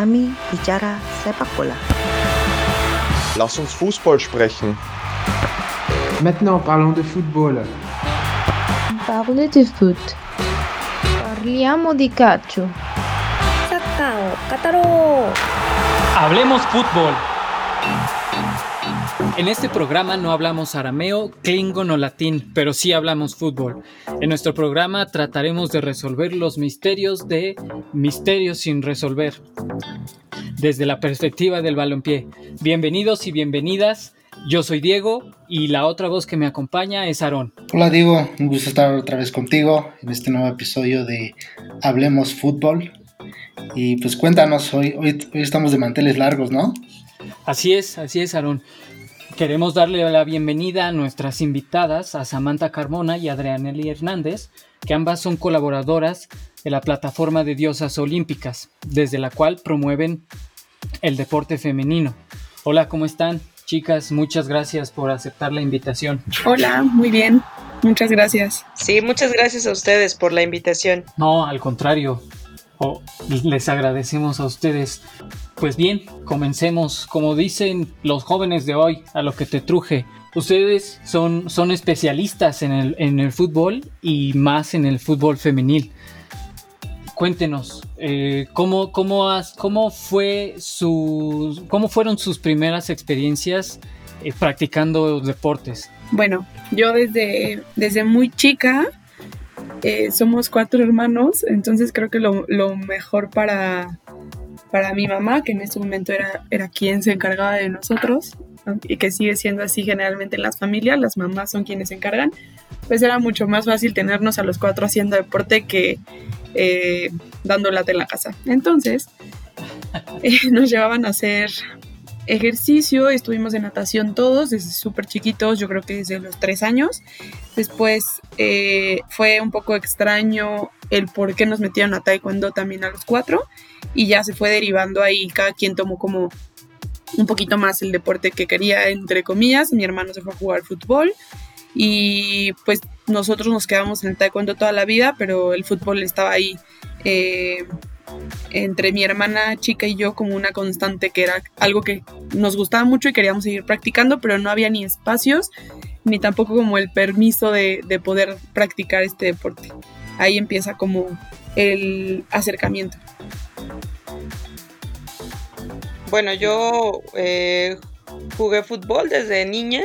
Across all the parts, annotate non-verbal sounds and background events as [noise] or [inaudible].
Kami bicara sepak bola. Lass uns Fußball sprechen. Maintenant, parlons de football. Parle de foot. Parliamo di calcio. Hablemos fútbol. En este programa no hablamos arameo, klingon o latín, pero sí hablamos fútbol. En nuestro programa trataremos de resolver los misterios de misterios sin resolver, desde la perspectiva del balompié. Bienvenidos y bienvenidas. Yo soy Diego y la otra voz que me acompaña es Aarón. Hola Diego, un gusto estar otra vez contigo en este nuevo episodio de Hablemos Fútbol. Y pues cuéntanos, hoy, hoy, hoy estamos de manteles largos, ¿no? Así es, así es, Aarón. Queremos darle la bienvenida a nuestras invitadas, a Samantha Carmona y Adrianely Hernández, que ambas son colaboradoras de la plataforma de diosas olímpicas, desde la cual promueven el deporte femenino. Hola, ¿cómo están? Chicas, muchas gracias por aceptar la invitación. Hola, muy bien. Muchas gracias. Sí, muchas gracias a ustedes por la invitación. No, al contrario. Oh, les agradecemos a ustedes. Pues bien, comencemos. Como dicen los jóvenes de hoy, a lo que te truje. Ustedes son, son especialistas en el, en el fútbol y más en el fútbol femenil. Cuéntenos, eh, ¿cómo, cómo, has, cómo, fue su, ¿cómo fueron sus primeras experiencias eh, practicando deportes? Bueno, yo desde, desde muy chica eh, somos cuatro hermanos, entonces creo que lo, mejor para, para mi mamá, que en ese momento era, era quien se encargaba de nosotros, y que sigue siendo así generalmente en las familias, las mamás son quienes se encargan, pues era mucho más fácil tenernos a los cuatro haciendo deporte que eh, dando lata en la casa. Entonces, [laughs] eh, nos llevaban a hacer ejercicio, estuvimos en natación todos, desde súper chiquitos, yo creo que desde los tres años. Después eh, fue un poco extraño el por qué nos metieron a taekwondo también a los cuatro y ya se fue derivando ahí, cada quien tomó como un poquito más el deporte que quería, entre comillas. Mi hermano se fue a jugar fútbol y pues nosotros nos quedamos en el taekwondo toda la vida, pero el fútbol estaba ahí eh, entre mi hermana chica y yo como una constante que era algo que nos gustaba mucho y queríamos seguir practicando, pero no había ni espacios ni tampoco como el permiso de, de poder practicar este deporte. Ahí empieza como el acercamiento. Bueno, yo eh, jugué fútbol desde niña.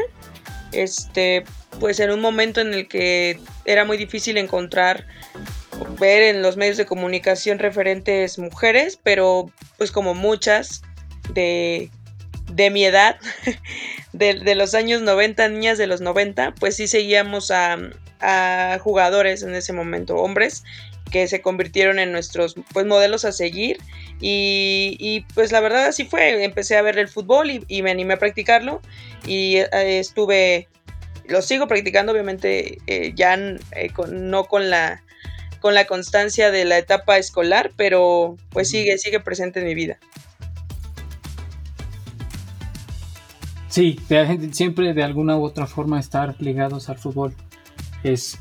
Este, pues en un momento en el que era muy difícil encontrar ver en los medios de comunicación referentes mujeres, pero pues como muchas de, de mi edad, [laughs] de, de, los años 90, niñas de los 90, pues sí seguíamos a, a jugadores en ese momento, hombres, que se convirtieron en nuestros pues, modelos a seguir. Y, pues la verdad así fue, empecé a ver el fútbol y, y me animé a practicarlo y eh, estuve, lo sigo practicando obviamente eh, ya eh, con, no con la, con la constancia de la etapa escolar, pero pues sigue, sigue presente en mi vida. Sí, siempre de alguna u otra forma estar ligados al fútbol es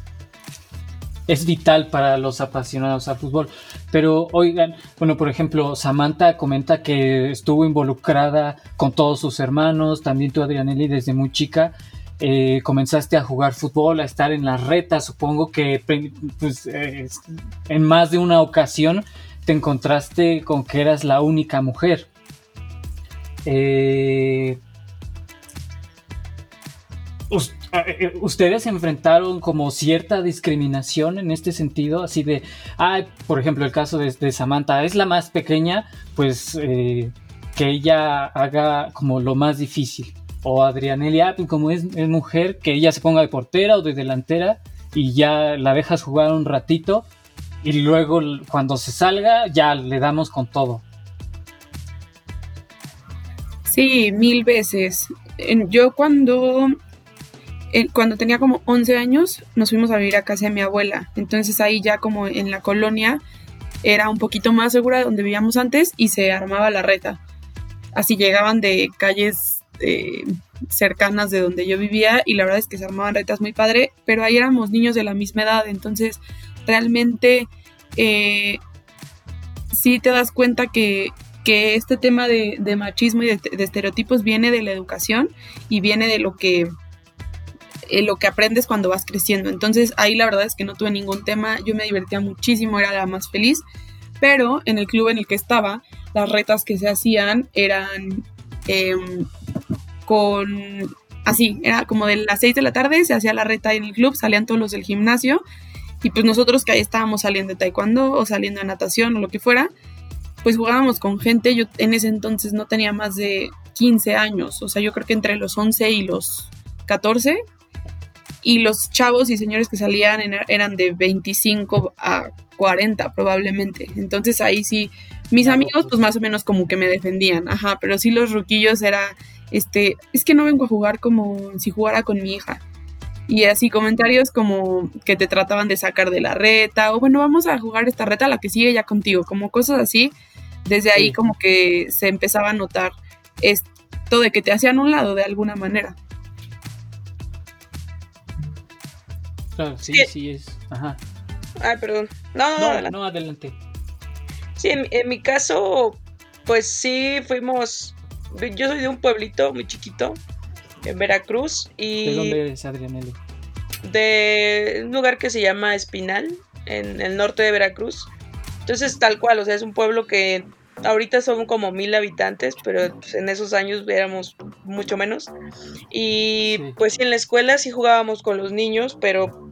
es vital para los apasionados al fútbol. Pero oigan, bueno, por ejemplo, Samantha comenta que estuvo involucrada con todos sus hermanos, también tú, Adrianelli, desde muy chica. Eh, comenzaste a jugar fútbol, a estar en las retas, supongo que pues, eh, en más de una ocasión te encontraste con que eras la única mujer. Eh, ¿Ustedes enfrentaron como cierta discriminación en este sentido? Así de, ah, por ejemplo, el caso de, Samantha, es la más pequeña, pues eh, que ella haga como lo más difícil. O Adrianelia, como es, es, mujer, que ella se ponga de portera o de delantera y ya la dejas jugar un ratito y luego cuando se salga ya le damos con todo. Sí, mil veces. Yo cuando cuando tenía como 11 años nos fuimos a vivir a casa de mi abuela. Entonces ahí ya como en la colonia era un poquito más segura de donde vivíamos antes y se armaba la reta. Así llegaban de calles eh, cercanas de donde yo vivía y la verdad es que se armaban retas muy padre, pero ahí éramos niños de la misma edad, entonces realmente eh, sí te das cuenta que que este tema de, machismo y de, estereotipos viene de la educación y viene de lo que eh, lo que aprendes cuando vas creciendo. Entonces ahí la verdad es que no tuve ningún tema, yo me divertía muchísimo, era la más feliz, pero en el club en el que estaba, las retas que se hacían eran em, con, así, era como de las 6 de la tarde, se hacía la reta en el club, salían todos los del gimnasio y pues nosotros que ahí estábamos saliendo de taekwondo o saliendo de natación o lo que fuera, pues jugábamos con gente, yo en ese entonces no tenía más de 15 años, o sea, yo creo que entre los 11 y los 14 y los chavos y señores que salían eran de 25 a 40 probablemente. Entonces ahí sí, mis amigos pues más o menos como que me defendían, ajá, pero sí los ruquillos era, este, es que no vengo a jugar como si jugara con mi hija. Y así comentarios como que te trataban de sacar de la reta, o bueno, vamos a jugar esta reta, la que sigue ya contigo, como cosas así. Desde ahí como que se empezaba a notar esto de que te hacían un lado de alguna manera. Claro, sí, sí, es. Ajá. Ay, perdón. No, no, no, adelante. Sí, en, mi caso, pues sí fuimos. Yo soy de un pueblito muy chiquito, en Veracruz. Y ¿De dónde eres, Adrianelli? De un lugar que se llama Espinal, en el norte de Veracruz. Entonces, tal cual, o sea, es un pueblo que ahorita son como mil habitantes, pero pues, en esos años éramos mucho menos. Y pues en la escuela sí jugábamos con los niños, pero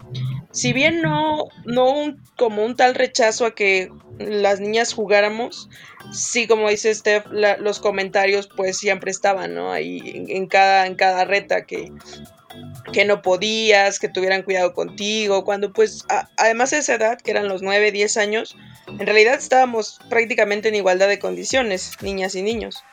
si bien no, no como un tal rechazo a que las niñas jugáramos, sí como dice Steph, los comentarios pues siempre estaban, ¿no? Ahí en, cada, en cada reta que, que no podías, que tuvieran cuidado contigo, cuando pues además de esa edad, que eran los 9, 10 años, en realidad estábamos prácticamente en igualdad de condiciones, niñas y niños.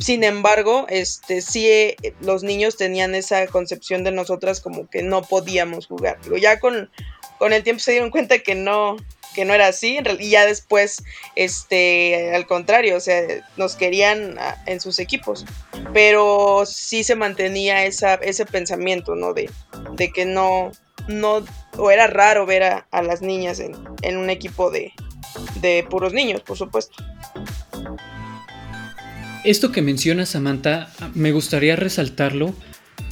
Sin embargo, este sí eh, los niños tenían esa concepción de nosotras como que no podíamos jugar. Digo, ya con, con el tiempo se dieron cuenta que no, que no era así, y ya después, este, al contrario, o sea, nos querían ah, en sus equipos, pero sí se mantenía esa, ese pensamiento, ¿no? De, de que no, no, o era raro ver a, a las niñas en, en un equipo de, de puros niños, por supuesto. Esto que menciona Samantha, me gustaría resaltarlo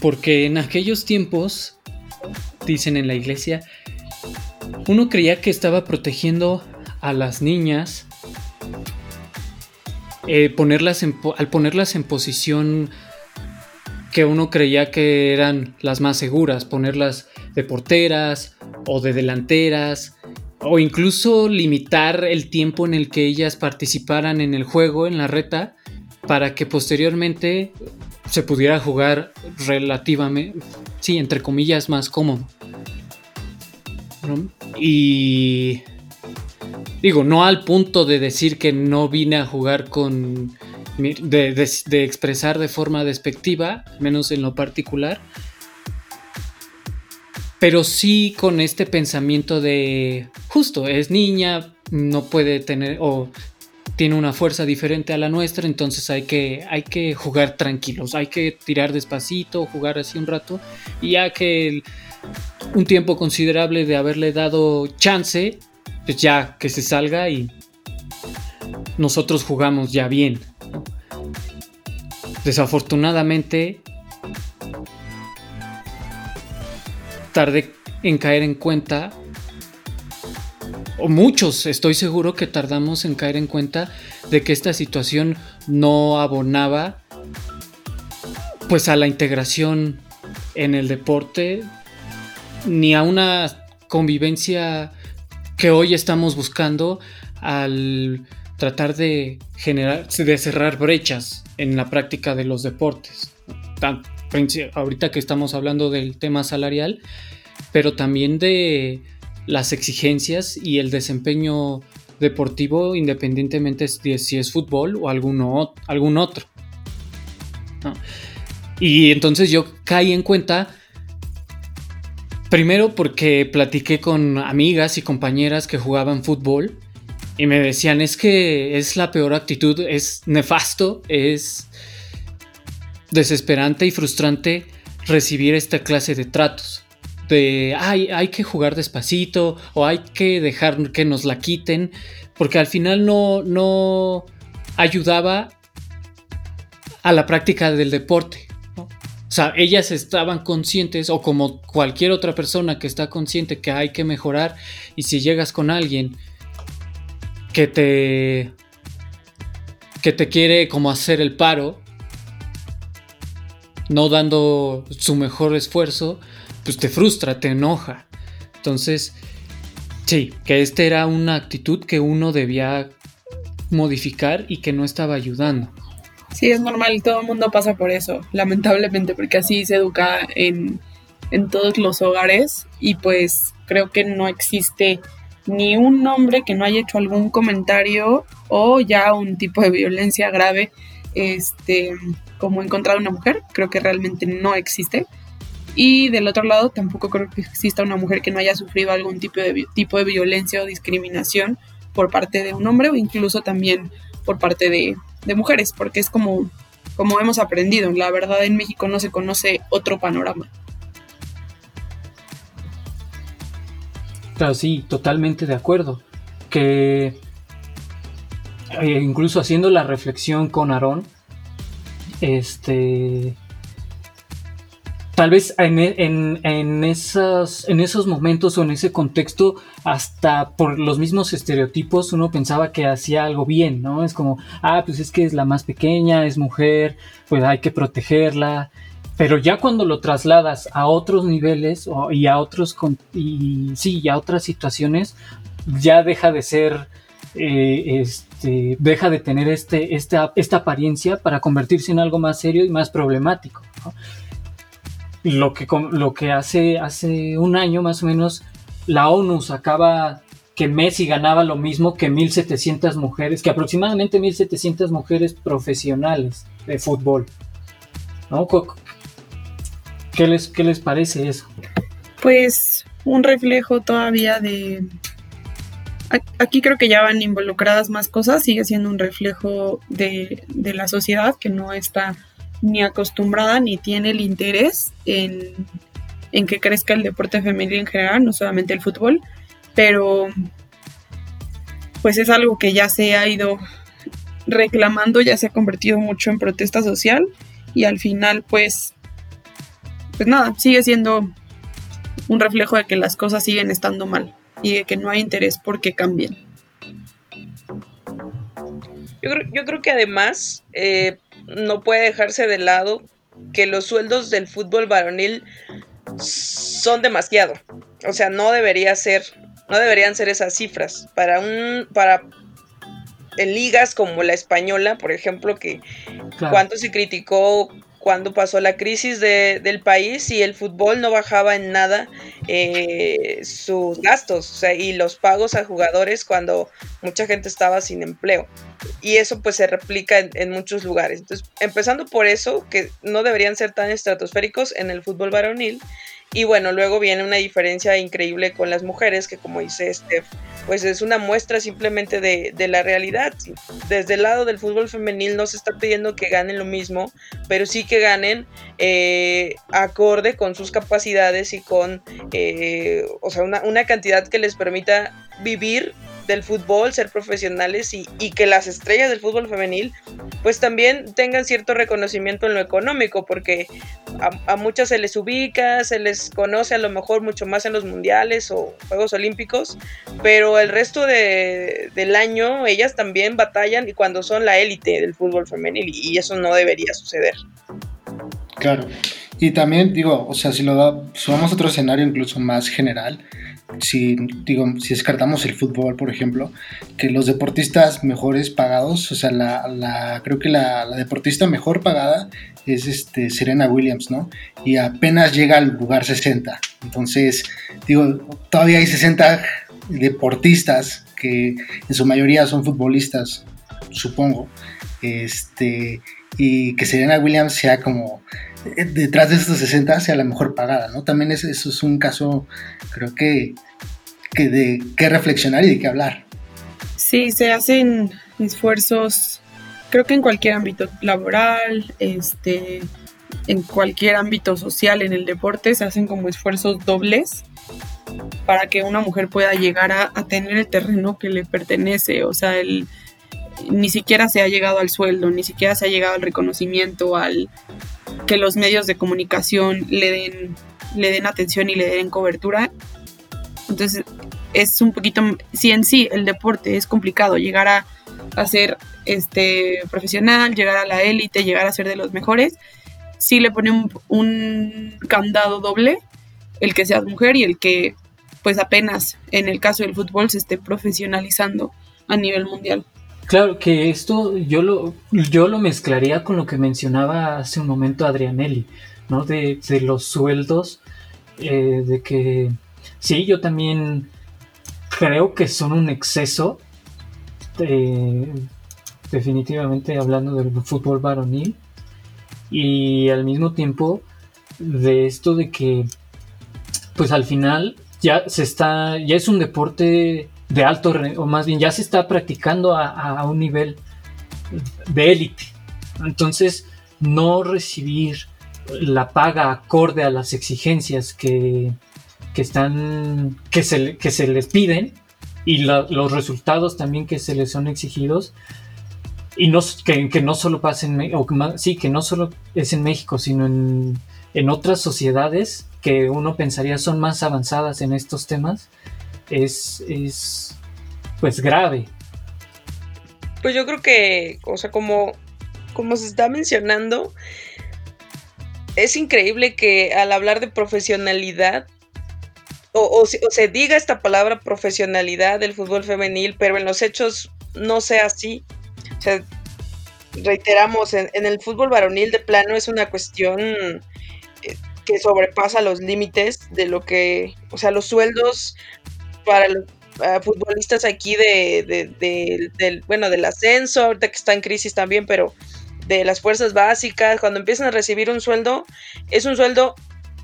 porque en aquellos tiempos, dicen en la iglesia, uno creía que estaba protegiendo a las niñas eh, ponerlas al ponerlas en posición que uno creía que eran las más seguras, ponerlas de porteras o de delanteras o incluso limitar el tiempo en el que ellas participaran en el juego, en la reta, para que posteriormente se pudiera jugar relativamente, sí, entre comillas, más cómodo. Y digo, no al punto de decir que no vine a jugar con... De, de expresar de forma despectiva, menos en lo particular, pero sí con este pensamiento de justo, es niña, no puede tener o tiene una fuerza diferente a la nuestra, entonces hay que, hay que jugar tranquilos, hay que tirar despacito, jugar así un rato, y ya que un tiempo considerable de haberle dado chance, pues ya que se salga y nosotros jugamos ya bien. Desafortunadamente, tardé en caer en cuenta, o muchos estoy seguro que tardamos en caer en cuenta de que esta situación no abonaba pues a la integración en el deporte ni a una convivencia que hoy estamos buscando al tratar de generar de cerrar brechas en la práctica de los deportes. Ahorita que estamos hablando del tema salarial, pero también de las exigencias y el desempeño deportivo independientemente de si es fútbol o algún otro. Y entonces yo caí en cuenta, primero porque platiqué con amigas y compañeras que jugaban fútbol y me decían es que es la peor actitud, es nefasto, es desesperante y frustrante recibir esta clase de tratos. De ay, hay que jugar despacito o hay que dejar que nos la quiten, porque al final no, no, ayudaba a la práctica del deporte. O sea, ellas estaban conscientes, o como cualquier otra persona que está consciente que hay que mejorar, y si llegas con alguien que te que te quiere como hacer el paro, no dando su mejor esfuerzo, pues te frustra, te enoja. Entonces, sí, que esta era una actitud que uno debía modificar y que no estaba ayudando. Sí, es normal, todo el mundo pasa por eso, lamentablemente, porque así se educa en, en todos los hogares y pues creo que no existe ni un hombre que no haya hecho algún comentario o ya un tipo de violencia grave este como encontrar una mujer creo que realmente no existe y del otro lado tampoco creo que exista una mujer que no haya sufrido algún tipo de tipo de violencia o discriminación por parte de un hombre o incluso también por parte de, de mujeres porque es como como hemos aprendido la verdad en México no se conoce otro panorama Claro, sí, totalmente de acuerdo. Que eh, incluso haciendo la reflexión con Aarón, este. Tal vez en, en, en, esos, en esos momentos o en ese contexto, hasta por los mismos estereotipos, uno pensaba que hacía algo bien, ¿no? Es como, ah, pues es que es la más pequeña, es mujer, pues hay que protegerla. Pero ya cuando lo trasladas a otros niveles y a otros y sí, y a otras situaciones, ya deja de ser, eh, este, deja de tener este, esta, esta apariencia para convertirse en algo más serio y más problemático. Lo que, lo que hace, hace un año más o menos la ONU sacaba que Messi ganaba lo mismo que 1.700 mujeres, que aproximadamente 1.700 mujeres profesionales de fútbol. ¿no? ¿Qué les, ¿Qué les parece eso? Pues un reflejo todavía de... Aquí creo que ya van involucradas más cosas, sigue siendo un reflejo de, de la sociedad que no está ni acostumbrada ni tiene el interés en, en que crezca el deporte femenino en general, no solamente el fútbol, pero pues es algo que ya se ha ido reclamando, ya se ha convertido mucho en protesta social y al final pues pues nada, sigue siendo un reflejo de que las cosas siguen estando mal y de que no hay interés por que cambien. Yo creo, que además eh, no puede dejarse de lado que los sueldos del fútbol varonil son demasiado. O sea, no debería ser, no deberían ser esas cifras. Para un, para en ligas como la española, por ejemplo, que cuánto se criticó cuando pasó la crisis del país y el fútbol no bajaba en nada eh, sus gastos y los pagos a jugadores cuando mucha gente estaba sin empleo. Y eso pues se replica en, en, muchos lugares. Entonces, empezando por eso, que no deberían ser tan estratosféricos en el fútbol varonil, y bueno, luego viene una diferencia increíble con las mujeres, que como dice Steph, pues es una muestra simplemente de, de, la realidad. Desde el lado del fútbol femenil no se está pidiendo que ganen lo mismo, pero sí que ganen eh, acorde con sus capacidades y con, eh, o sea, una, una cantidad que les permita vivir del fútbol, ser profesionales y, que las estrellas del fútbol femenil pues también tengan cierto reconocimiento en lo económico, porque a, muchas se les ubica, se les conoce a lo mejor mucho más en los mundiales o Juegos Olímpicos, pero el resto de, del año ellas también batallan y cuando son la élite del fútbol femenil y eso no debería suceder. Claro. Y también digo, o sea, si lo da, si vamos a otro escenario incluso más general, si, digo, si descartamos el fútbol, por ejemplo, que los deportistas mejores pagados, o sea, la, la creo que la, la, deportista mejor pagada es este, Serena Williams, ¿no? Y apenas llega al lugar 60. Entonces, digo, todavía hay 60 deportistas que en su mayoría son futbolistas, supongo, este, y que Serena Williams sea como detrás de estos 60 sea la mejor pagada, ¿no? También es, eso es un caso, creo que, que de qué reflexionar y de qué hablar. Sí, se hacen esfuerzos, creo que en cualquier ámbito laboral, este, en cualquier ámbito social, en el deporte, se hacen como esfuerzos dobles para que una mujer pueda llegar a tener el terreno que le pertenece, o sea, el ni siquiera se ha llegado al sueldo, ni siquiera se ha llegado al reconocimiento, al que los medios de comunicación le den, le den atención y le den cobertura. Entonces es un poquito, si en sí el deporte es complicado, llegar a, a ser este, profesional, llegar a la élite, llegar a ser de los mejores, sí le pone un, un candado doble el que seas mujer y el que pues apenas en el caso del fútbol se esté profesionalizando a nivel mundial. Claro que esto yo lo, yo lo mezclaría con lo que mencionaba hace un momento Adrianelli, ¿no? De, de los sueldos, eh, de que sí, yo también creo que son un exceso, eh, definitivamente hablando del fútbol varonil, y al mismo tiempo de esto de que, pues al final ya se está, ya es un deporte de alto, o más bien ya se está practicando a, un nivel de élite. Entonces, no recibir la paga acorde a las exigencias que, están, que se, que se les piden y los resultados también que se les son exigidos, y no, que, no solo pasa en sí, que no solo es en México, sino en, en otras sociedades que uno pensaría son más avanzadas en estos temas, es, es pues grave. Pues yo creo que, o sea, como, como se está mencionando, es increíble que al hablar de profesionalidad, o, se diga esta palabra profesionalidad del fútbol femenil, pero en los hechos no sea así. O sea, reiteramos, en, en el fútbol varonil de plano es una cuestión eh, que sobrepasa los límites de lo que, o sea, los sueldos para los futbolistas aquí de, del, bueno, del ascenso, ahorita que está en crisis también, pero de las fuerzas básicas, cuando empiezan a recibir un sueldo, es un sueldo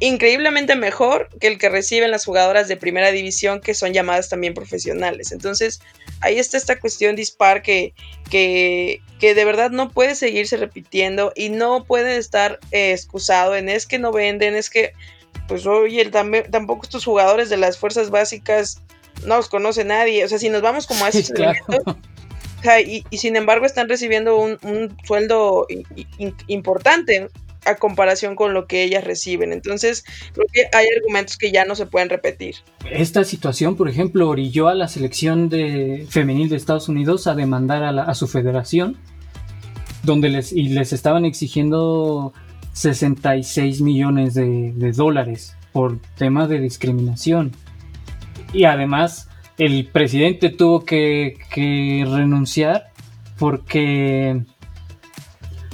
increíblemente mejor que el que reciben las jugadoras de primera división que son llamadas también profesionales. Entonces, ahí está esta cuestión dispar que, que, que de verdad no puede seguirse repitiendo y no puede estar eh, excusado en es que no venden, es que, pues oye, tampoco estos jugadores de las fuerzas básicas no los conoce nadie. O sea, si nos vamos como a ese y, sin embargo están recibiendo un, sueldo importante a comparación con lo que ellas reciben. Entonces, creo que hay argumentos que ya no se pueden repetir. Esta situación, por ejemplo, orilló a la selección de femenil de Estados Unidos a demandar a, su federación, donde les, y les estaban exigiendo 66 millones de, de dólares por tema de discriminación y además el presidente tuvo que, renunciar porque,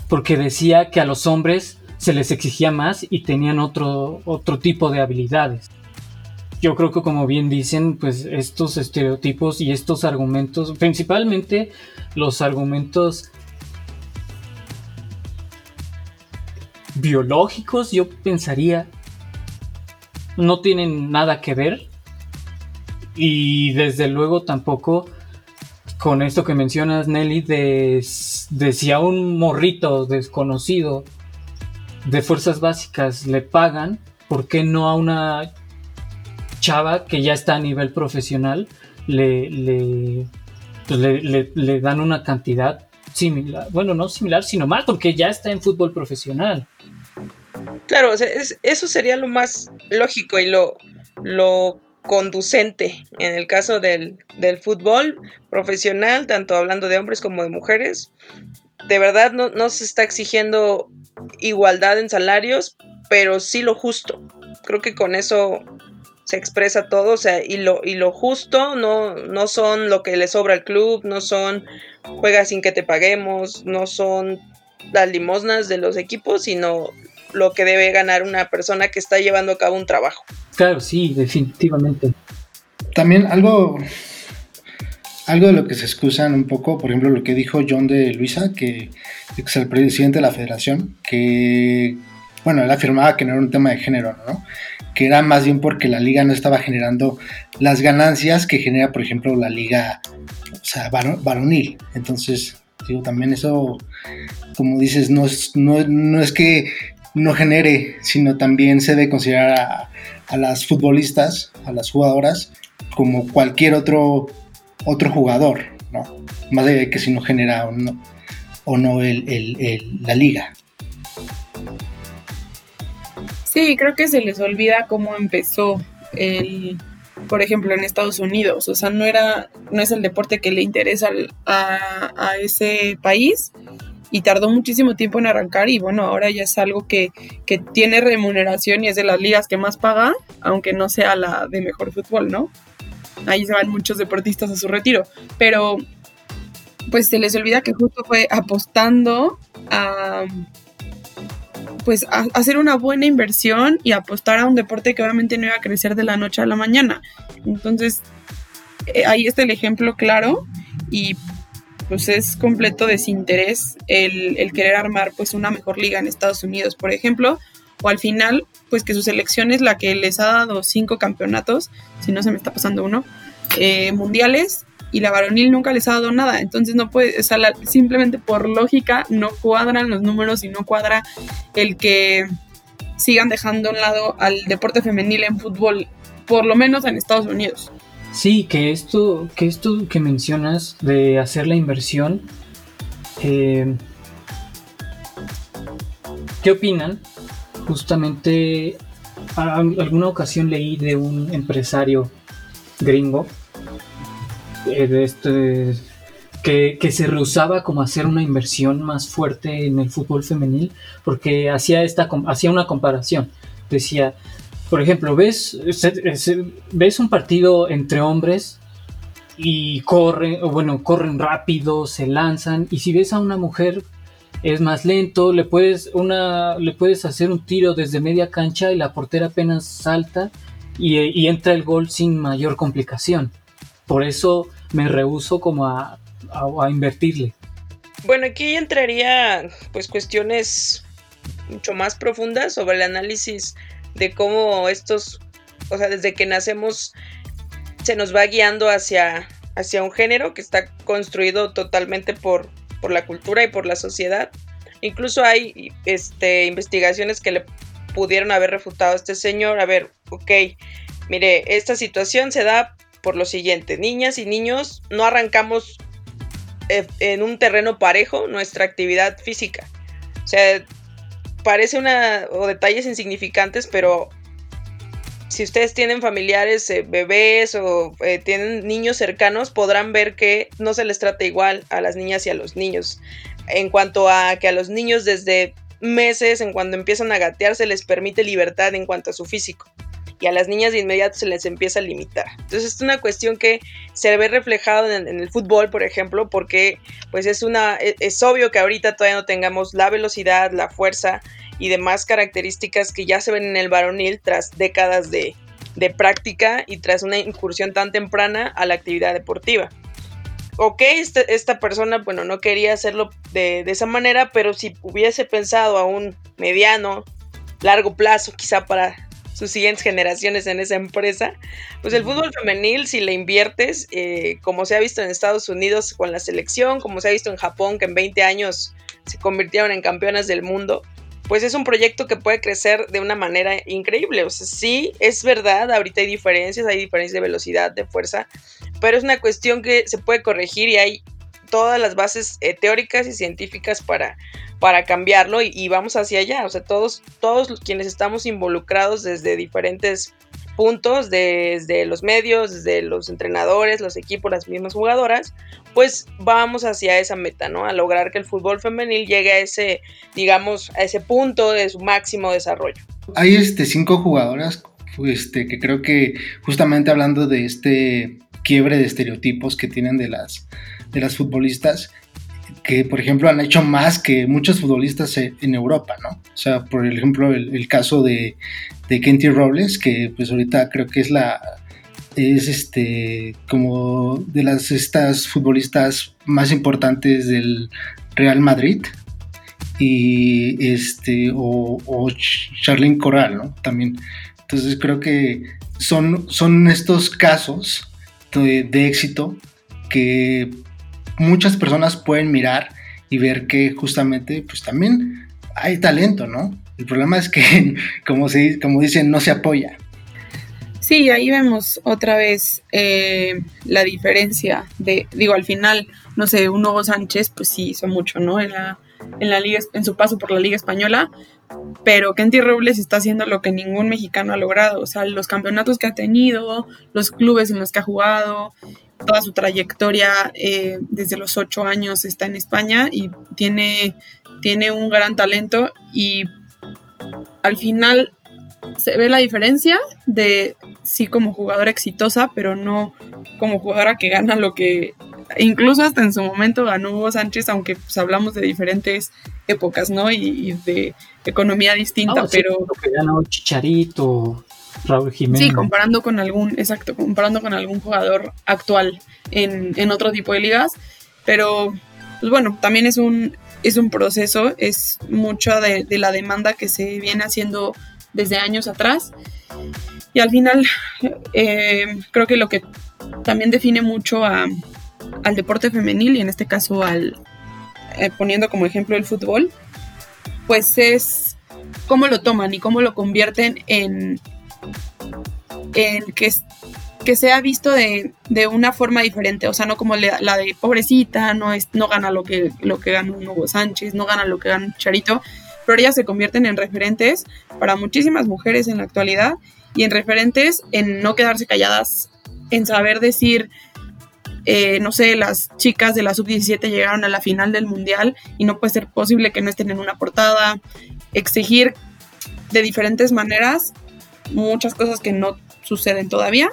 porque decía que a los hombres se les exigía más y tenían otro, otro tipo de habilidades. Yo creo que como bien dicen, pues estos estereotipos y estos argumentos, principalmente los argumentos biológicos, yo pensaría, no tienen nada que ver y desde luego tampoco con esto que mencionas, Nelly, de, si a un morrito desconocido de fuerzas básicas le pagan, ¿por qué no a una chava que ya está a nivel profesional le, le, pues dan una cantidad similar? Bueno, no similar, sino más, porque ya está en fútbol profesional. Claro, eso sería lo más lógico y lo, lo conducente en el caso del, fútbol profesional, tanto hablando de hombres como de mujeres. De verdad no, no se está exigiendo igualdad en salarios, pero sí lo justo. Creo que con eso se expresa todo, o sea, y lo, y lo justo no, no son lo que le sobra al club, no son juegas sin que te paguemos, no son las limosnas de los equipos, sino lo que debe ganar una persona que está llevando a cabo un trabajo. Claro, sí, definitivamente. También algo, algo de lo que se excusan un poco, por ejemplo, lo que dijo John de Luisa, que es el presidente de la federación, que, bueno, él afirmaba que no era un tema de género, ¿no? Que era más bien porque la liga no estaba generando las ganancias que genera, por ejemplo, la liga o sea, varonil. Entonces, digo, también eso, como dices, no es, no, no es que no genere, sino también se debe considerar a, las futbolistas, a las jugadoras, como cualquier otro, otro jugador. ¿no? Más de que si no genera o no, no la liga. Sí, creo que se les olvida cómo empezó el, por ejemplo, en Estados Unidos. O sea, no era, no es el deporte que le interesa a ese país y tardó muchísimo tiempo en arrancar y bueno, ahora ya es algo que, que, tiene remuneración y es de las ligas que más paga, aunque no sea la de mejor fútbol, ¿no? Ahí se van muchos deportistas a su retiro, pero pues se les olvida que justo fue apostando a pues a hacer una buena inversión y apostar a un deporte que obviamente no iba a crecer de la noche a la mañana. Entonces, eh, ahí está el ejemplo claro y pues es completo desinterés el, el querer armar pues una mejor liga en Estados Unidos, por ejemplo, o al final pues que su selección es la que les ha dado cinco campeonatos, si no se me está pasando uno, eh, mundiales y la varonil nunca les ha dado nada. Entonces no puede, o sea, simplemente por lógica no cuadran los números y no cuadra el que sigan dejando a un lado al deporte femenil en fútbol, por lo menos en Estados Unidos. Sí, que esto, que esto que mencionas de hacer la inversión, eh, ¿qué opinan? Justamente, alguna ocasión leí de un empresario gringo eh, este, que, se rehusaba como hacer una inversión más fuerte en el fútbol femenil porque hacía, esta, hacía una comparación. Decía, por ejemplo, ves, ves un partido entre hombres y corren, bueno, corren rápido, se lanzan, y si ves a una mujer es más lento, le puedes, una, le puedes hacer un tiro desde media cancha y la portera apenas salta y, entra el gol sin mayor complicación. Por eso me rehuso como a, invertirle. Bueno, aquí entraría pues cuestiones mucho más profundas sobre el análisis de cómo estos, o sea, desde que nacemos se nos va guiando hacia, hacia un género que está construido totalmente por, por la cultura y por la sociedad. Incluso hay este, investigaciones que le pudieron haber refutado a este señor. A ver, ok, mire, esta situación se da por lo siguiente, niñas y niños no arrancamos eh, en un terreno parejo nuestra actividad física. O sea, parece una o detalles insignificantes, pero si ustedes tienen familiares, eh, bebés o eh, tienen niños cercanos, podrán ver que no se les trata igual a las niñas y a los niños. En cuanto a que a los niños desde meses, en cuando empiezan a gatear, se les permite libertad en cuanto a su físico y a las niñas de inmediato se les empieza a limitar. Entonces es una cuestión que se ve reflejado en, el fútbol, por ejemplo, porque pues es una e, es, obvio que ahorita todavía no tengamos la velocidad, la fuerza y demás características que ya se ven en el varonil tras décadas de, práctica y tras una incursión tan temprana a la actividad deportiva. Ok, este, esta, persona, bueno, no quería hacerlo de, de esa manera, pero si hubiese pensado a un mediano, largo plazo, quizá para sus siguientes generaciones en esa empresa. Pues el fútbol femenil, si le inviertes, eh, como se ha visto en Estados Unidos con la selección, como se ha visto en Japón, que en 20 años se convirtieron en campeonas del mundo, pues es un proyecto que puede crecer de una manera increíble. O sea, sí, es verdad, ahorita hay diferencias, hay diferencias de velocidad, de fuerza, pero es una cuestión que se puede corregir y hay todas las bases eh, teóricas y científicas para, para cambiarlo y, vamos hacia allá. O sea, todos, todos quienes estamos involucrados desde diferentes puntos, desde los medios, desde los entrenadores, los equipos, las mismas jugadoras, pues vamos hacia esa meta, ¿no? A lograr que el fútbol femenil llegue a ese, digamos, a ese punto de su máximo desarrollo. Hay este, cinco jugadoras este, que creo que justamente hablando de este quiebre de estereotipos que tienen de las, de las futbolistas, que por ejemplo han hecho más que muchos futbolistas en Europa, ¿no? O sea, por ejemplo, el, caso de, de Kenty Robles, que pues ahorita creo que es la es este como de las estas futbolistas más importantes del Real Madrid y este o, o Charlene Corral, ¿no? También. Entonces creo que son, son estos casos de éxito que muchas personas pueden mirar y ver que justamente pues también hay talento, ¿no? El problema es que, [laughs] como, se, como dicen, no se apoya. Sí, ahí vemos otra vez eh, la diferencia de, digo, al final, no sé, un Hugo Sánchez, pues sí hizo mucho, ¿no? En la, en la liga, en su paso por la Liga Española, pero Kenty Robles está haciendo lo que ningún mexicano ha logrado, o sea, los campeonatos que ha tenido, los clubes en los que ha jugado, toda su trayectoria eh, desde los ocho años está en España y tiene, tiene un gran talento y al final se ve la diferencia de sí como jugadora exitosa, pero no como jugadora que gana lo que incluso hasta en su momento ganó Hugo Sánchez, aunque pues, hablamos de diferentes épocas, ¿no? Y, de economía distinta, pero... lo que ganó Chicharito, Raúl Jiménez. Sí, comparando con algún, exacto, comparando con algún jugador actual en, en otro tipo de ligas, pero pues bueno, también es un, es un proceso, es mucha de, de la demanda que se viene haciendo desde años atrás. Y al final, eh, creo que lo que también define mucho al deporte femenil, y en este caso al eh, poniendo como ejemplo el fútbol, pues es cómo lo toman y cómo lo convierten en, en que, que sea visto de, una forma diferente, o sea, no como la, de pobrecita, no, es, no gana lo que, lo que gana Hugo Sánchez, no gana lo que gana Charito, pero ellas se convierten en referentes para muchísimas mujeres en la actualidad y en referentes en no quedarse calladas, en saber decir, eh, no sé, las chicas de la sub-17 llegaron a la final del mundial y no puede ser posible que no estén en una portada, exigir de diferentes maneras muchas cosas que no suceden todavía.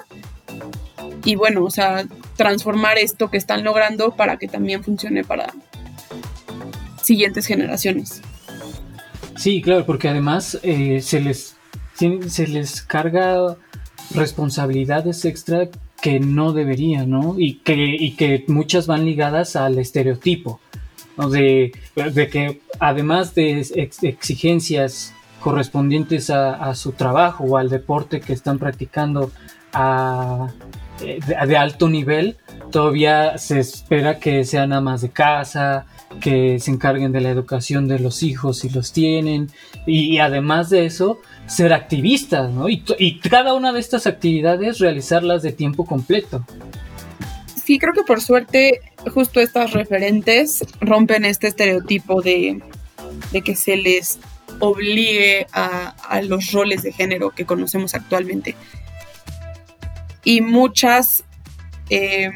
Y bueno, o sea, transformar esto que están logrando para que también funcione para siguientes generaciones. Sí, claro, porque además eh, se, les, se les carga responsabilidades extra que no deberían, ¿no? Y que, y que muchas van ligadas al estereotipo, ¿no? de, de, que además de exigencias correspondientes a, su trabajo o al deporte que están practicando a, eh, de, alto nivel, todavía se espera que sean amas de casa, que se encarguen de la educación de los hijos si los tienen, y, además de eso, ser activistas, ¿no? Y, cada una de estas actividades realizarlas de tiempo completo. Sí, creo que por suerte justo estas referentes rompen este estereotipo de, de que se les obligue a, a, los roles de género que conocemos actualmente. Y muchas eh,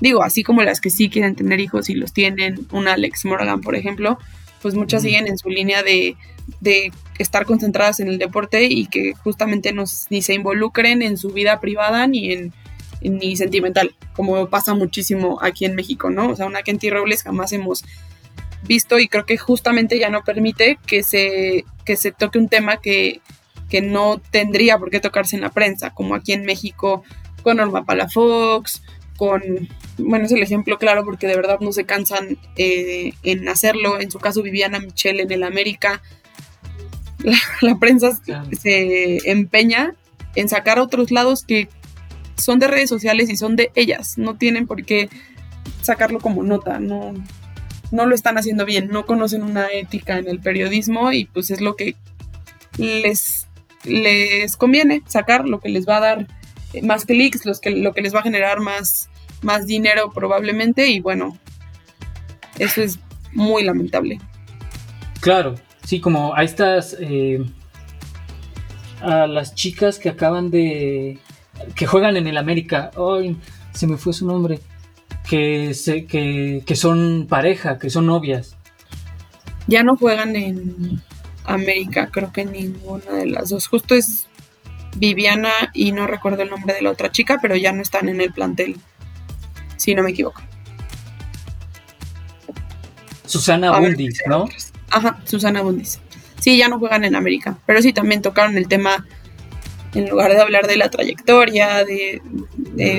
digo, así como las que sí quieren tener hijos y los tienen, una Alex Morgan, por ejemplo, pues muchas siguen en su línea de, estar concentradas en el deporte y que justamente ni se involucren en su vida privada ni en, ni sentimental, como pasa muchísimo aquí en México, ¿no? O sea, una Kenty Robles jamás hemos visto y creo que justamente ya no permite que se, que se toque un tema que, que no tendría por qué tocarse en la prensa, como aquí en México con Norma Palafox, con, bueno, es el ejemplo claro porque de verdad no se cansan eh, en hacerlo. En su caso, Viviana Michelle en el América. La, [laughs] prensa se empeña en sacar otros lados que son de redes sociales y son de ellas. No tienen por qué sacarlo como nota. No, no lo están haciendo bien. No conocen una ética en el periodismo y pues es lo que les, les conviene sacar, lo que les va a dar más clics, los que, lo que les va a generar más, más dinero probablemente y bueno, eso es muy lamentable. Claro, sí, como a estas, eh, a las chicas que acaban de, que juegan en el América, hoy se me fue su nombre, que, se, que, que son pareja, que son novias. Ya no juegan en América, creo que ninguna de las dos. Justo es Viviana y no recuerdo el nombre de la otra chica, pero ya no están en el plantel, si no me equivoco. Susana Bundis, ¿no? Ajá, Susana Bundis. Sí, ya no juegan en América, pero sí también tocaron el tema, en lugar de hablar de la trayectoria, de,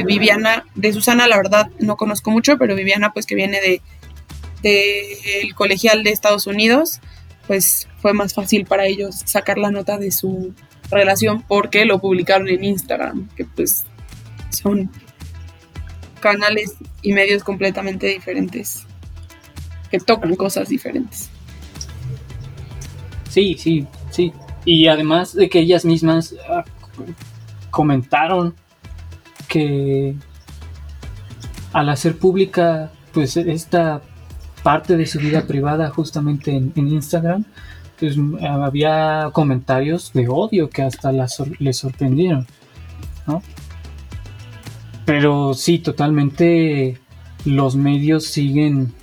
Viviana, de Susana la verdad no conozco mucho, pero Viviana pues que viene de del colegial de Estados Unidos, pues fue más fácil para ellos sacar la nota de su relación porque lo publicaron en Instagram, que pues son canales y medios completamente diferentes, que tocan cosas diferentes. Sí, sí, sí. Y además de que ellas mismas, ah, comentaron que al hacer pública pues esta parte de su vida [laughs] privada justamente en, Instagram, pues había comentarios de odio que hasta le sorprendieron, ¿no? Pero sí, totalmente los medios siguen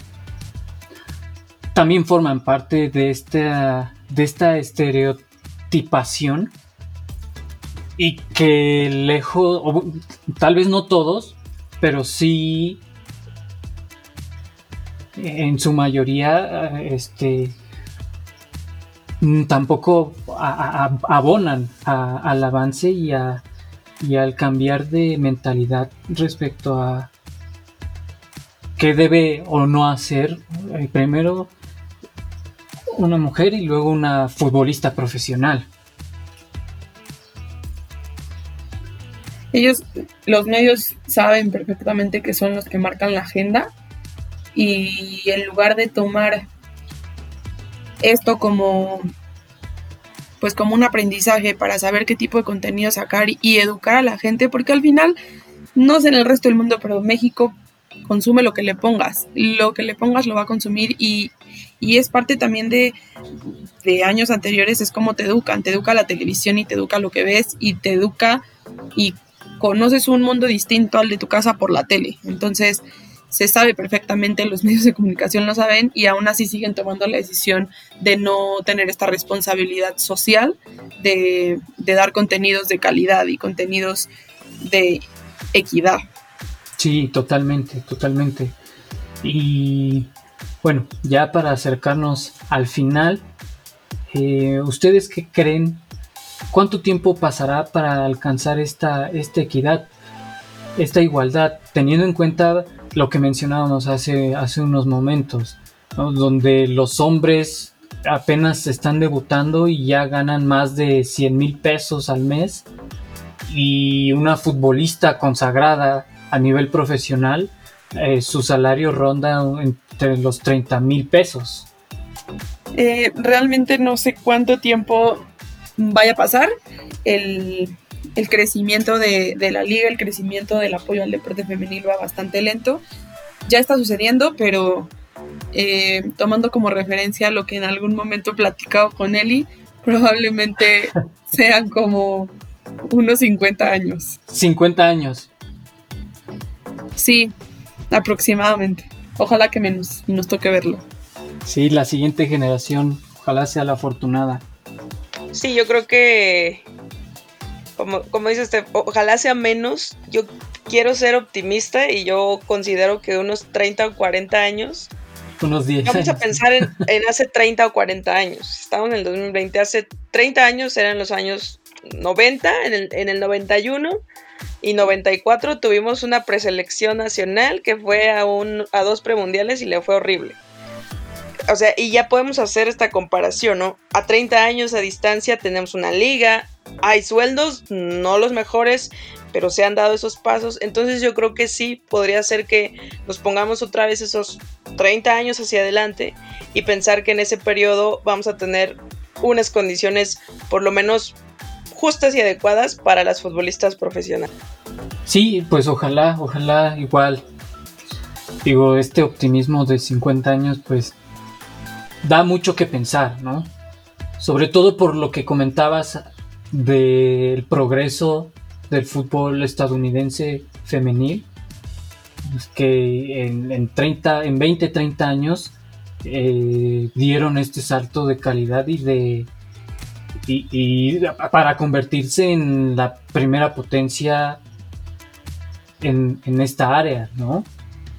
también forman parte de esta de esta estereotipación y que lejos, tal vez no todos, pero sí en su mayoría este tampoco abonan al avance y, y al cambiar de mentalidad respecto a qué debe o no hacer eh, primero una mujer y luego una futbolista profesional. Ellos, los medios saben perfectamente que son los que marcan la agenda y en lugar de tomar esto como pues como un aprendizaje para saber qué tipo de contenido sacar y educar a la gente, porque al final, no sé en el resto del mundo, pero México consume lo que le pongas, lo que le pongas lo va a consumir y, y es parte también de, de años anteriores, es como te educan, te educa la televisión y te educa lo que ves y te educa y conoces un mundo distinto al de tu casa por la tele. Entonces, se sabe perfectamente, los [laughs] medios de comunicación lo saben y aún así siguen tomando la decisión de no tener esta responsabilidad social de, dar contenidos de calidad y contenidos de equidad. Sí, totalmente, totalmente. Y bueno, ya para acercarnos al final, eh, ¿ustedes qué creen ¿Cuánto tiempo pasará para alcanzar esta, esta equidad, esta igualdad, teniendo en cuenta lo que mencionábamos hace, hace unos momentos, donde los hombres apenas están debutando y ya ganan más de 100 mil pesos al mes y una futbolista consagrada a nivel profesional, eh, su salario ronda entre los 30 mil pesos. Eh, realmente no sé cuánto tiempo vaya a pasar. El, crecimiento de, la liga, el crecimiento del apoyo al deporte femenil va bastante lento. Ya está sucediendo, pero eh, tomando como referencia lo que en algún momento he platicado con Eli, probablemente [laughs] sean como unos 50 años. 50 años. Sí, aproximadamente. Ojalá que menos nos toque verlo. Sí, la siguiente generación, ojalá sea la afortunada. Sí, yo creo que, como, como dice usted, ojalá sea menos. Yo quiero ser optimista y yo considero que unos 30 o 40 años. Unos 10 Vamos a pensar en, [laughs] hace 30 o 40 años. Estamos en el 2020. Hace 30 años eran los años 90, en el, en el 91 y 94 tuvimos una preselección nacional que fue a, un, a dos premundiales y le fue horrible o sea, y ya podemos hacer esta comparación, ¿no? A 30 años a distancia tenemos una liga, hay sueldos, no los mejores, pero se han dado esos pasos. Entonces yo creo que sí podría ser que nos pongamos otra vez esos 30 años hacia adelante y pensar que en ese periodo vamos a tener unas condiciones por lo menos justas y adecuadas para las futbolistas profesionales. Sí, pues ojalá, ojalá igual. Digo, este optimismo de 50 años, pues da mucho que pensar, ¿no? Sobre todo por lo que comentabas del progreso del fútbol estadounidense femenil, que en, 30, en 20, 30 años eh, dieron este salto de calidad y de y, para convertirse en la primera potencia en, en, esta área, ¿no?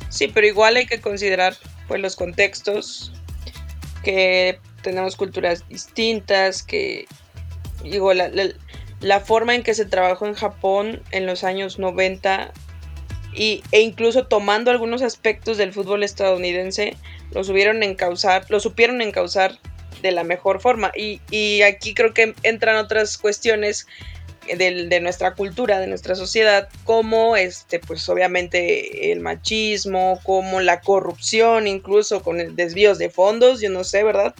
Sí, pero igual hay que considerar pues los contextos que tenemos culturas distintas, que digo, la, forma en que se trabajó en Japón en los años 90 y, e incluso tomando algunos aspectos del fútbol estadounidense, lo, subieron encauzar, lo supieron encauzar de la mejor forma. Y, y aquí creo que entran otras cuestiones de, nuestra cultura, de nuestra sociedad, como este, pues obviamente el machismo, como la corrupción, incluso con desvíos de fondos, yo no sé, ¿verdad?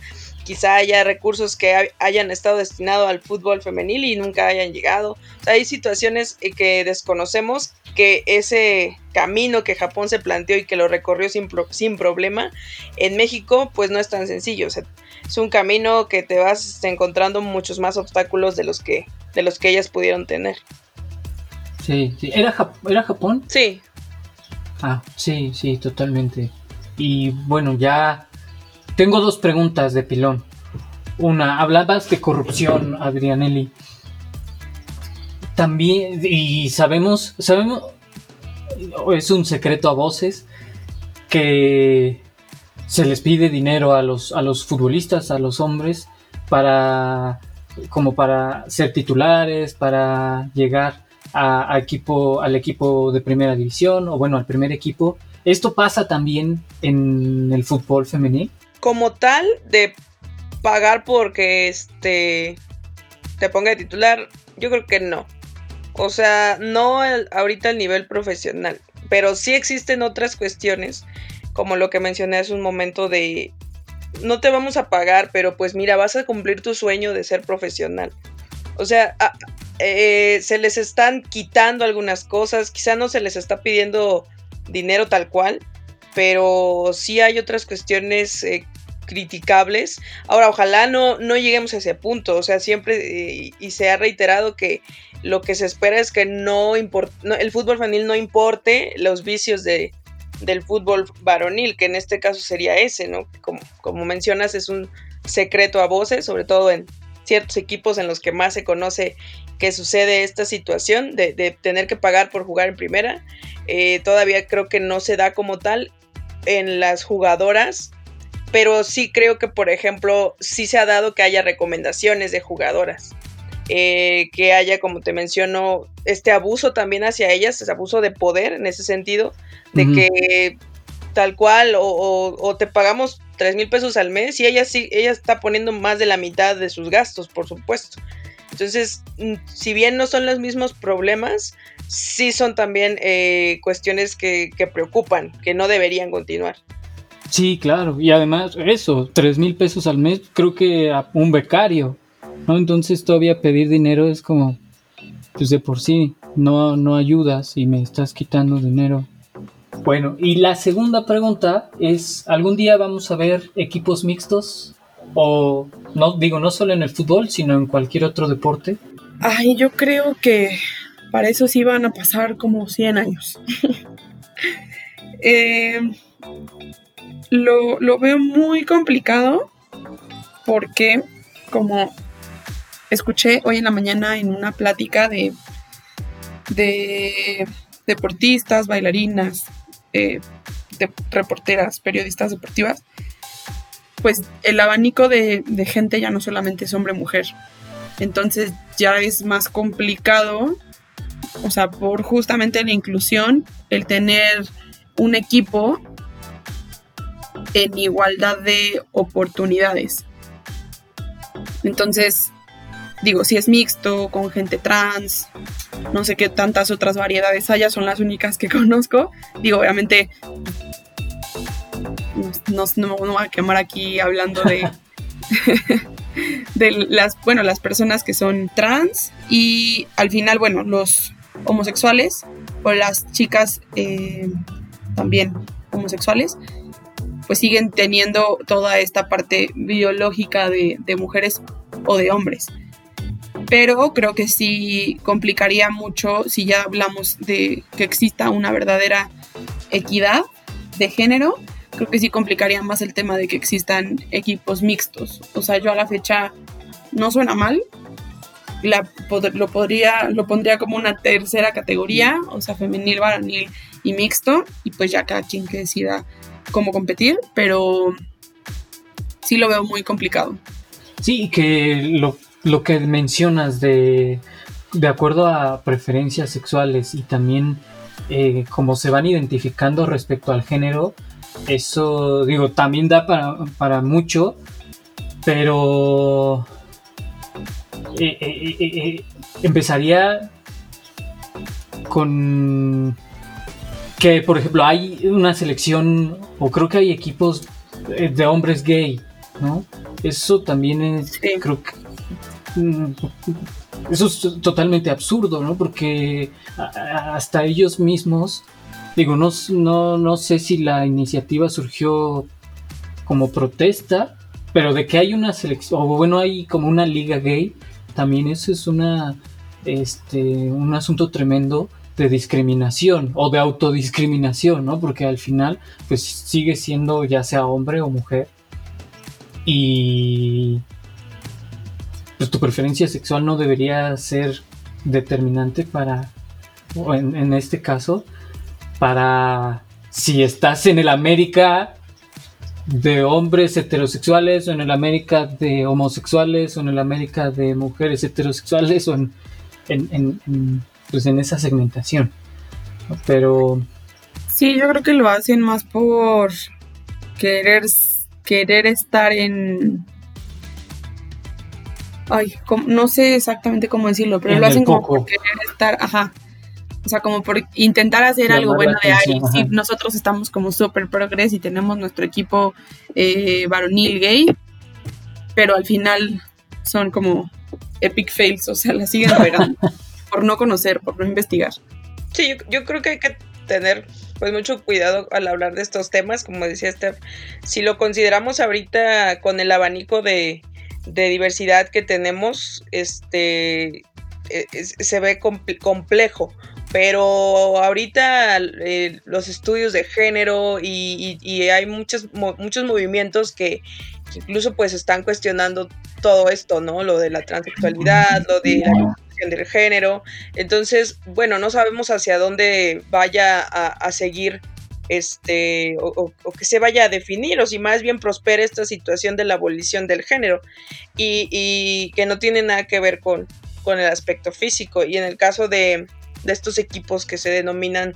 quizá haya recursos que hayan estado destinados al fútbol femenil y nunca hayan llegado. hay situaciones eh, que desconocemos que ese camino que Japón se planteó y que lo recorrió sin, sin problema, en México pues no es tan sencillo. es un camino que te vas encontrando muchos más obstáculos de los que, de los que ellas pudieron tener. Sí, sí. ¿Era, ¿Era Japón? Sí. Ah, sí, sí, totalmente. Y bueno, ya tengo dos preguntas de pilón. Una, hablabas de corrupción, Adrianelli. También, y sabemos, sabemos, es un secreto a voces que se les pide dinero a los, a los futbolistas, a los hombres, para como para ser titulares, para llegar a, equipo, al equipo de primera división o bueno, al primer equipo. ¿Esto pasa también en el fútbol femenil? Como tal, de pagar porque este te ponga de titular, yo creo que no. O sea, no ahorita al nivel profesional, pero sí existen otras cuestiones, como lo que mencioné hace un momento de no te vamos a pagar, pero pues mira, vas a cumplir tu sueño de ser profesional. O sea, eh, se les están quitando algunas cosas, quizá no se les está pidiendo dinero tal cual, pero sí hay otras cuestiones eh, criticables. Ahora, ojalá no, no lleguemos a ese punto, o sea, siempre, eh, y se ha reiterado que lo que se espera es que no, no el fútbol femenil no importe los vicios de, del fútbol varonil, que en este caso sería ese, ¿no? Como, como mencionas, es un secreto a voces, sobre todo en ciertos equipos en los que más se conoce que sucede esta situación de, tener que pagar por jugar en primera. Eh, todavía creo que no se da como tal en las jugadoras, pero sí creo que, por ejemplo, sí se ha dado que haya recomendaciones de jugadoras. Eh, que haya, como te menciono, este abuso también hacia ellas, ese abuso de poder en ese sentido, de que tal cual o, te pagamos tres mil pesos al mes y ella sí, ella está poniendo más de la mitad de sus gastos, por supuesto. Entonces, mm, si bien no son los mismos problemas, sí son también eh, cuestiones que, que preocupan, que no deberían continuar. Sí, claro. Y además, eso, tres mil pesos al mes, creo que a un becario, ¿no? Entonces todavía pedir dinero es como, pues de por sí, no, no ayudas y me estás quitando dinero. Bueno, y la segunda pregunta es, ¿algún día vamos a ver equipos mixtos? O no digo no solo en el fútbol, sino en cualquier otro deporte. Ay, yo creo que para eso sí van a pasar como 100 años. [laughs] Eh, lo, lo veo muy complicado porque como escuché hoy en la mañana en una plática de, de deportistas, bailarinas, eh, de reporteras, periodistas deportivas, pues el abanico de, gente ya no solamente es hombre-mujer. Entonces ya es más complicado, o sea, por justamente la inclusión, el tener un equipo en igualdad de oportunidades. Entonces, digo, si es mixto, con gente trans, no sé qué tantas otras variedades haya, son las únicas que [laughs] conozco. Digo, obviamente no, me voy a quemar aquí hablando de, [laughs] de las, bueno, las personas que son trans y al final, bueno, los homosexuales o las chicas eh, también homosexuales, pues siguen teniendo toda esta parte biológica de mujeres o de hombres pero creo que sí complicaría mucho si ya hablamos de que exista una verdadera equidad de género, creo que sí complicaría más el tema de que existan equipos mixtos. O sea, yo a la fecha no suena mal, lo, podría, lo pondría como una tercera categoría, o sea, femenil, varonil y mixto, y pues ya cada quien que decida cómo competir, pero sí lo veo muy complicado. Sí, que lo lo que mencionas de, de acuerdo a preferencias sexuales y también eh, cómo se van identificando respecto al género, eso digo, también da para, mucho, pero eh, eh, empezaría con que, por ejemplo, hay una selección, o creo que hay equipos de hombres gay ¿no? Eso también es, creo que, eso es totalmente absurdo, ¿no? Porque hasta ellos mismos, digo, no, no, no sé si la iniciativa surgió como protesta, pero de que hay una selección, o bueno, hay como una liga gay, también eso es una, este, un asunto tremendo de discriminación o de autodiscriminación, ¿no? Porque al final, pues sigue siendo ya sea hombre o mujer. Y pues, tu preferencia sexual no debería ser determinante para, o en, este caso, para si estás en el América de hombres heterosexuales o en el América de homosexuales o en el América de mujeres heterosexuales o en, en, pues en esa segmentación. Pero... Sí, yo creo que lo hacen más por querer, querer estar en... Ay, no sé exactamente cómo decirlo, pero lo hacen como por querer estar, ajá, o sea, como por intentar hacer algo bueno de ahí. Sí, nosotros estamos como súper progres y tenemos nuestro equipo eh, varonil gay, pero al final son como epic fails, o sea, la siguen pegando [laughs] por no conocer, por no investigar. Sí, yo, yo, creo que hay que tener pues mucho cuidado al hablar de estos temas, como decía Steph, si lo consideramos ahorita con el abanico de, de diversidad que tenemos, este e, se ve complejo pero ahorita eh, los estudios de género y, hay muchos, muchos movimientos que, incluso pues están cuestionando todo esto, ¿no? Lo de la transexualidad, lo de la cuestión del género. Entonces, bueno, no sabemos hacia dónde vaya a, seguir este, o, que se vaya a definir, o si más bien prospera esta situación de la abolición del género, y, que no tiene nada que ver con, con el aspecto físico. Y en el caso de, de estos equipos que se denominan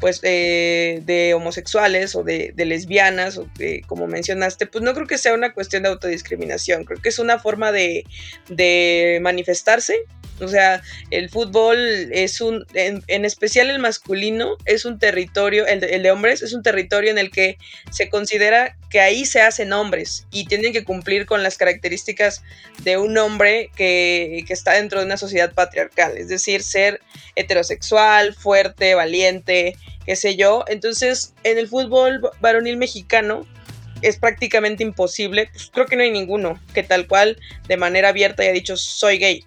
pues de homosexuales o de, lesbianas o como mencionaste, pues no creo que sea una cuestión de autodiscriminación, creo que es una forma de, de manifestarse o sea, el fútbol es un, en, especial el masculino, es un territorio, el de, hombres es un territorio en el que se considera que ahí se hacen hombres y tienen que cumplir con las características de un hombre que, que está dentro de una sociedad patriarcal, es decir, ser heterosexual, fuerte, valiente, qué sé yo. Entonces, en el fútbol varonil mexicano, es prácticamente imposible, pues creo que no hay ninguno que tal cual de manera abierta haya dicho soy gay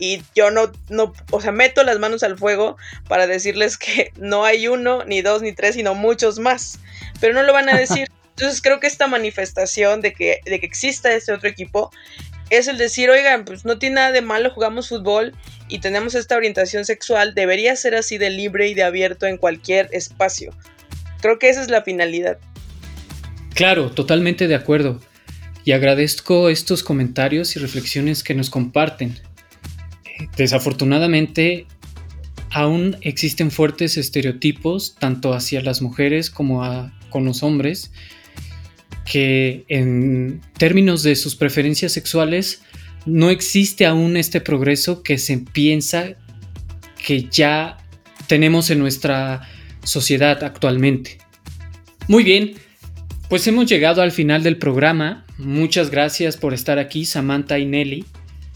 y yo no, no, o sea, meto las manos al fuego para decirles que [laughs] no hay uno, ni dos, ni tres, sino muchos más, pero no lo van a [laughs] decir. Entonces creo que esta manifestación de que, de que exista este otro equipo es el decir, oigan, pues no tiene nada de malo, jugamos fútbol y tenemos esta orientación sexual, debería ser así de libre y de abierto en cualquier espacio. Creo que esa es la finalidad. Claro, totalmente de acuerdo. Y agradezco estos comentarios y reflexiones que nos comparten desafortunadamente aún existen fuertes estereotipos tanto hacia las mujeres como con los hombres que en términos de sus preferencias sexuales no existe aún este progreso que se piensa que ya tenemos en nuestra sociedad actualmente. Muy bien, pues hemos llegado al final del programa. Muchas gracias por estar aquí, Samantha y Nelly.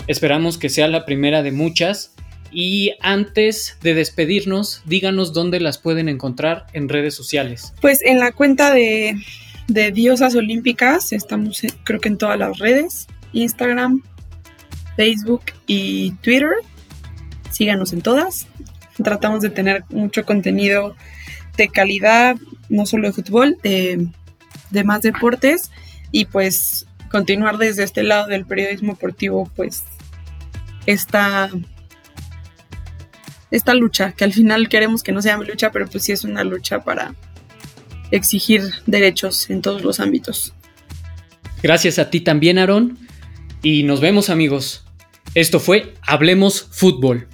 Esperamos que sea la primera de muchas. Y antes de despedirnos, díganos dónde las pueden encontrar en redes sociales. Pues en la cuenta de, Diosas Olímpicas, estamos creo que en todas las redes, Instagram, Facebook y Twitter. Síganos en todas. Tratamos de tener mucho contenido de calidad, no solo de fútbol, de, de más deportes y pues continuar desde este lado del periodismo deportivo, pues esta, esta lucha, que al final queremos que no sea lucha, pero pues sí es una lucha para exigir derechos en todos los ámbitos. Gracias a ti también, Aaron, y nos vemos amigos. Esto fue Hablemos Fútbol.